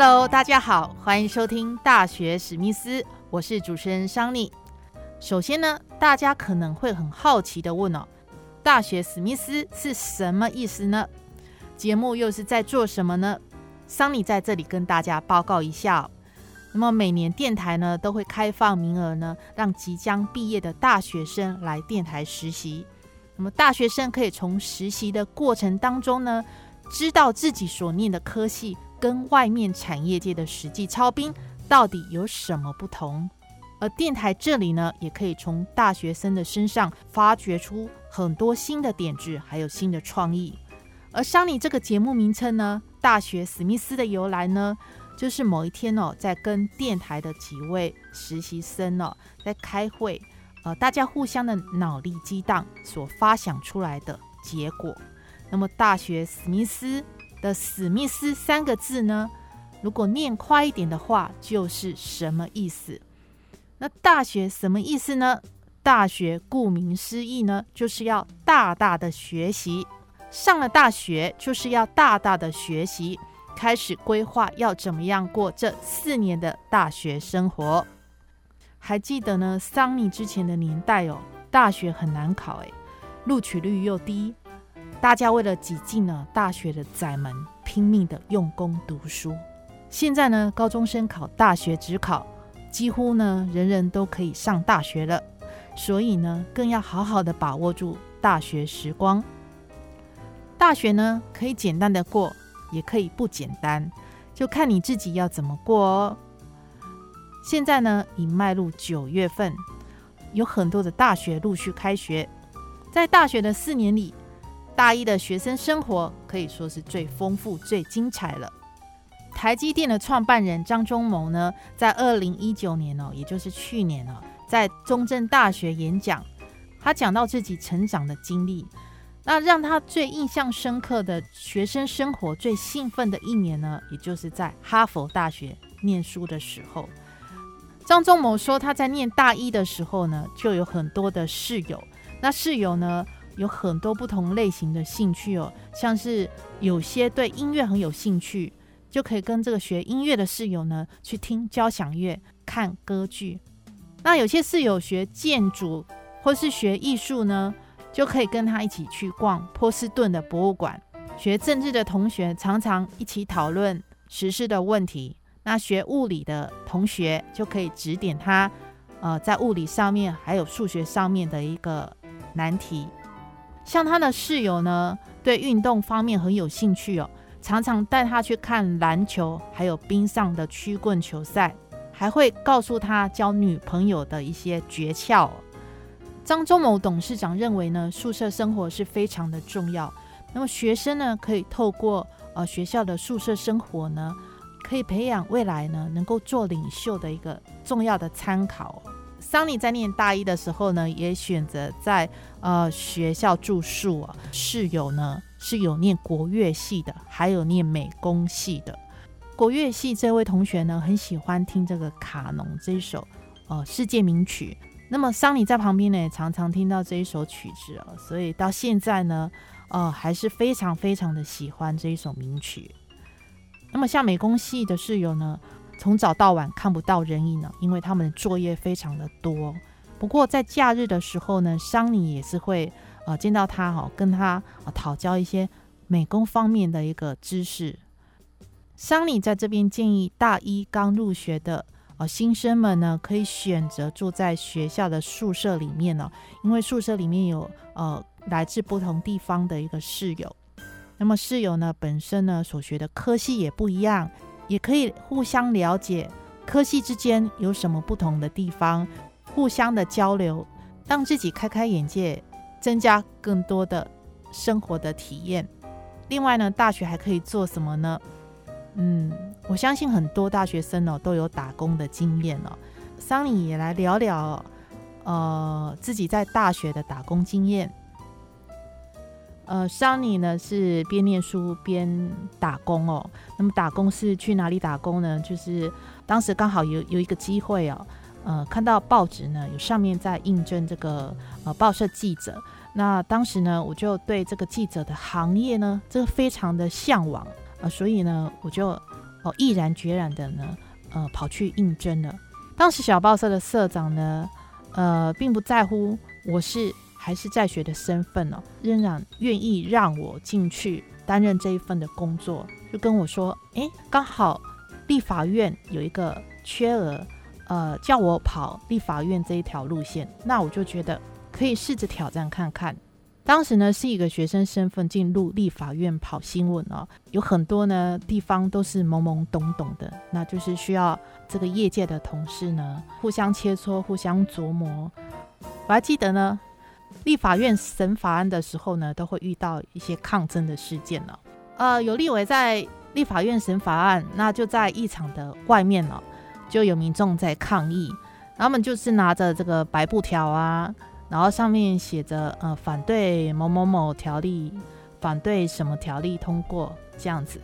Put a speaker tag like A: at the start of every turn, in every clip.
A: Hello，大家好，欢迎收听《大学史密斯》，我是主持人桑尼。首先呢，大家可能会很好奇的问哦，“大学史密斯”是什么意思呢？节目又是在做什么呢？桑尼在这里跟大家报告一下。那么每年电台呢都会开放名额呢，让即将毕业的大学生来电台实习。那么大学生可以从实习的过程当中呢，知道自己所念的科系。跟外面产业界的实际超兵到底有什么不同？而电台这里呢，也可以从大学生的身上发掘出很多新的点子，还有新的创意。而桑尼这个节目名称呢，《大学史密斯》的由来呢，就是某一天哦，在跟电台的几位实习生哦，在开会，呃，大家互相的脑力激荡所发想出来的结果。那么，大学史密斯。的史密斯三个字呢？如果念快一点的话，就是什么意思？那大学什么意思呢？大学顾名思义呢，就是要大大的学习。上了大学就是要大大的学习，开始规划要怎么样过这四年的大学生活。还记得呢？桑尼之前的年代哦，大学很难考，诶，录取率又低。大家为了挤进了大学的窄门，拼命的用功读书。现在呢，高中生考大学只考，几乎呢人人都可以上大学了。所以呢，更要好好的把握住大学时光。大学呢，可以简单的过，也可以不简单，就看你自己要怎么过哦。现在呢，已迈入九月份，有很多的大学陆续开学，在大学的四年里。大一的学生生活可以说是最丰富、最精彩了。台积电的创办人张忠谋呢，在二零一九年哦，也就是去年哦，在中正大学演讲，他讲到自己成长的经历。那让他最印象深刻的学生生活、最兴奋的一年呢，也就是在哈佛大学念书的时候。张忠谋说，他在念大一的时候呢，就有很多的室友。那室友呢？有很多不同类型的兴趣哦，像是有些对音乐很有兴趣，就可以跟这个学音乐的室友呢去听交响乐、看歌剧。那有些室友学建筑或是学艺术呢，就可以跟他一起去逛波士顿的博物馆。学政治的同学常常一起讨论时事的问题。那学物理的同学就可以指点他，呃，在物理上面还有数学上面的一个难题。像他的室友呢，对运动方面很有兴趣哦，常常带他去看篮球，还有冰上的曲棍球赛，还会告诉他交女朋友的一些诀窍。张忠谋董事长认为呢，宿舍生活是非常的重要。那么学生呢，可以透过呃学校的宿舍生活呢，可以培养未来呢能够做领袖的一个重要的参考。桑尼在念大一的时候呢，也选择在呃学校住宿啊。室友呢是有念国乐系的，还有念美工系的。国乐系这位同学呢，很喜欢听这个卡农这一首呃世界名曲。那么桑尼在旁边呢，也常常听到这一首曲子啊，所以到现在呢，呃还是非常非常的喜欢这一首名曲。那么像美工系的室友呢？从早到晚看不到人影呢，因为他们的作业非常的多。不过在假日的时候呢，桑尼也是会呃见到他哈，跟他讨教一些美工方面的一个知识。桑尼在这边建议大一刚入学的呃新生们呢，可以选择住在学校的宿舍里面呢，因为宿舍里面有呃来自不同地方的一个室友。那么室友呢本身呢所学的科系也不一样。也可以互相了解科系之间有什么不同的地方，互相的交流，让自己开开眼界，增加更多的生活的体验。另外呢，大学还可以做什么呢？嗯，我相信很多大学生哦都有打工的经验哦。桑尼也来聊聊，呃，自己在大学的打工经验。呃，桑尼呢是边念书边打工哦。那么打工是去哪里打工呢？就是当时刚好有有一个机会哦，呃，看到报纸呢有上面在应征这个呃报社记者。那当时呢，我就对这个记者的行业呢，这个非常的向往呃，所以呢，我就哦毅然决然的呢，呃，跑去应征了。当时小报社的社长呢，呃，并不在乎我是。还是在学的身份哦，仍然愿意让我进去担任这一份的工作，就跟我说：“诶，刚好立法院有一个缺额，呃，叫我跑立法院这一条路线。”那我就觉得可以试着挑战看看。当时呢，是一个学生身份进入立法院跑新闻哦，有很多呢地方都是懵懵懂懂的，那就是需要这个业界的同事呢互相切磋、互相琢磨。我还记得呢。立法院审法案的时候呢，都会遇到一些抗争的事件了。呃，有立委在立法院审法案，那就在议场的外面了，就有民众在抗议。他们就是拿着这个白布条啊，然后上面写着呃反对某某某条例，反对什么条例通过这样子。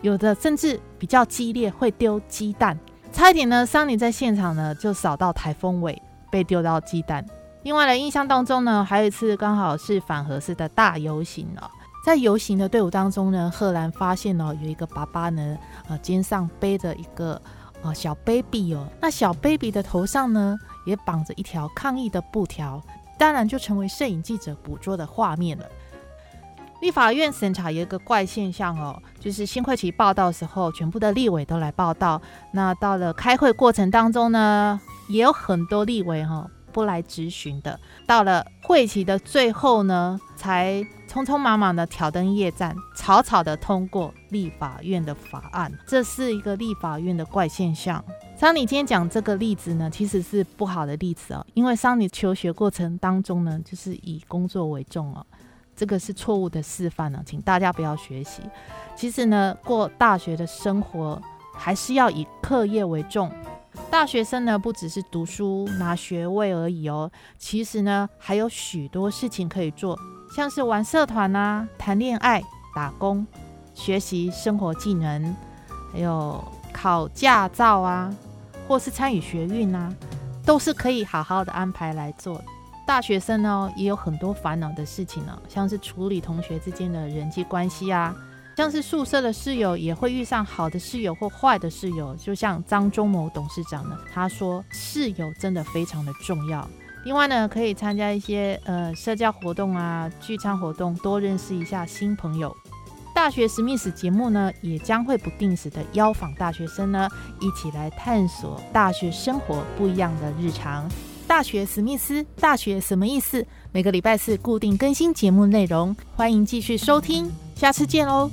A: 有的甚至比较激烈，会丢鸡蛋。差一点呢，桑尼在现场呢就扫到台风尾，被丢到鸡蛋。另外的印象当中呢，还有一次刚好是反核式的大游行哦，在游行的队伍当中呢，赫然发现哦，有一个爸爸呢，呃，肩上背着一个呃小 baby 哦，那小 baby 的头上呢，也绑着一条抗议的布条，当然就成为摄影记者捕捉的画面了。立法院审查有一个怪现象哦，就是新会期报道时候，全部的立委都来报道，那到了开会过程当中呢，也有很多立委哈。不来咨询的，到了会期的最后呢，才匆匆忙忙的挑灯夜战，草草的通过立法院的法案，这是一个立法院的怪现象。桑尼今天讲这个例子呢，其实是不好的例子哦，因为桑尼求学过程当中呢，就是以工作为重哦，这个是错误的示范呢，请大家不要学习。其实呢，过大学的生活还是要以课业为重。大学生呢，不只是读书拿学位而已哦，其实呢，还有许多事情可以做，像是玩社团啊、谈恋爱、打工、学习生活技能，还有考驾照啊，或是参与学运啊，都是可以好好的安排来做。大学生呢，也有很多烦恼的事情呢，像是处理同学之间的人际关系啊。像是宿舍的室友也会遇上好的室友或坏的室友，就像张忠谋董事长呢，他说室友真的非常的重要。另外呢，可以参加一些呃社交活动啊、聚餐活动，多认识一下新朋友。大学史密斯节目呢，也将会不定时的邀访大学生呢，一起来探索大学生活不一样的日常。大学史密斯，大学什么意思？每个礼拜四固定更新节目内容，欢迎继续收听，下次见喽。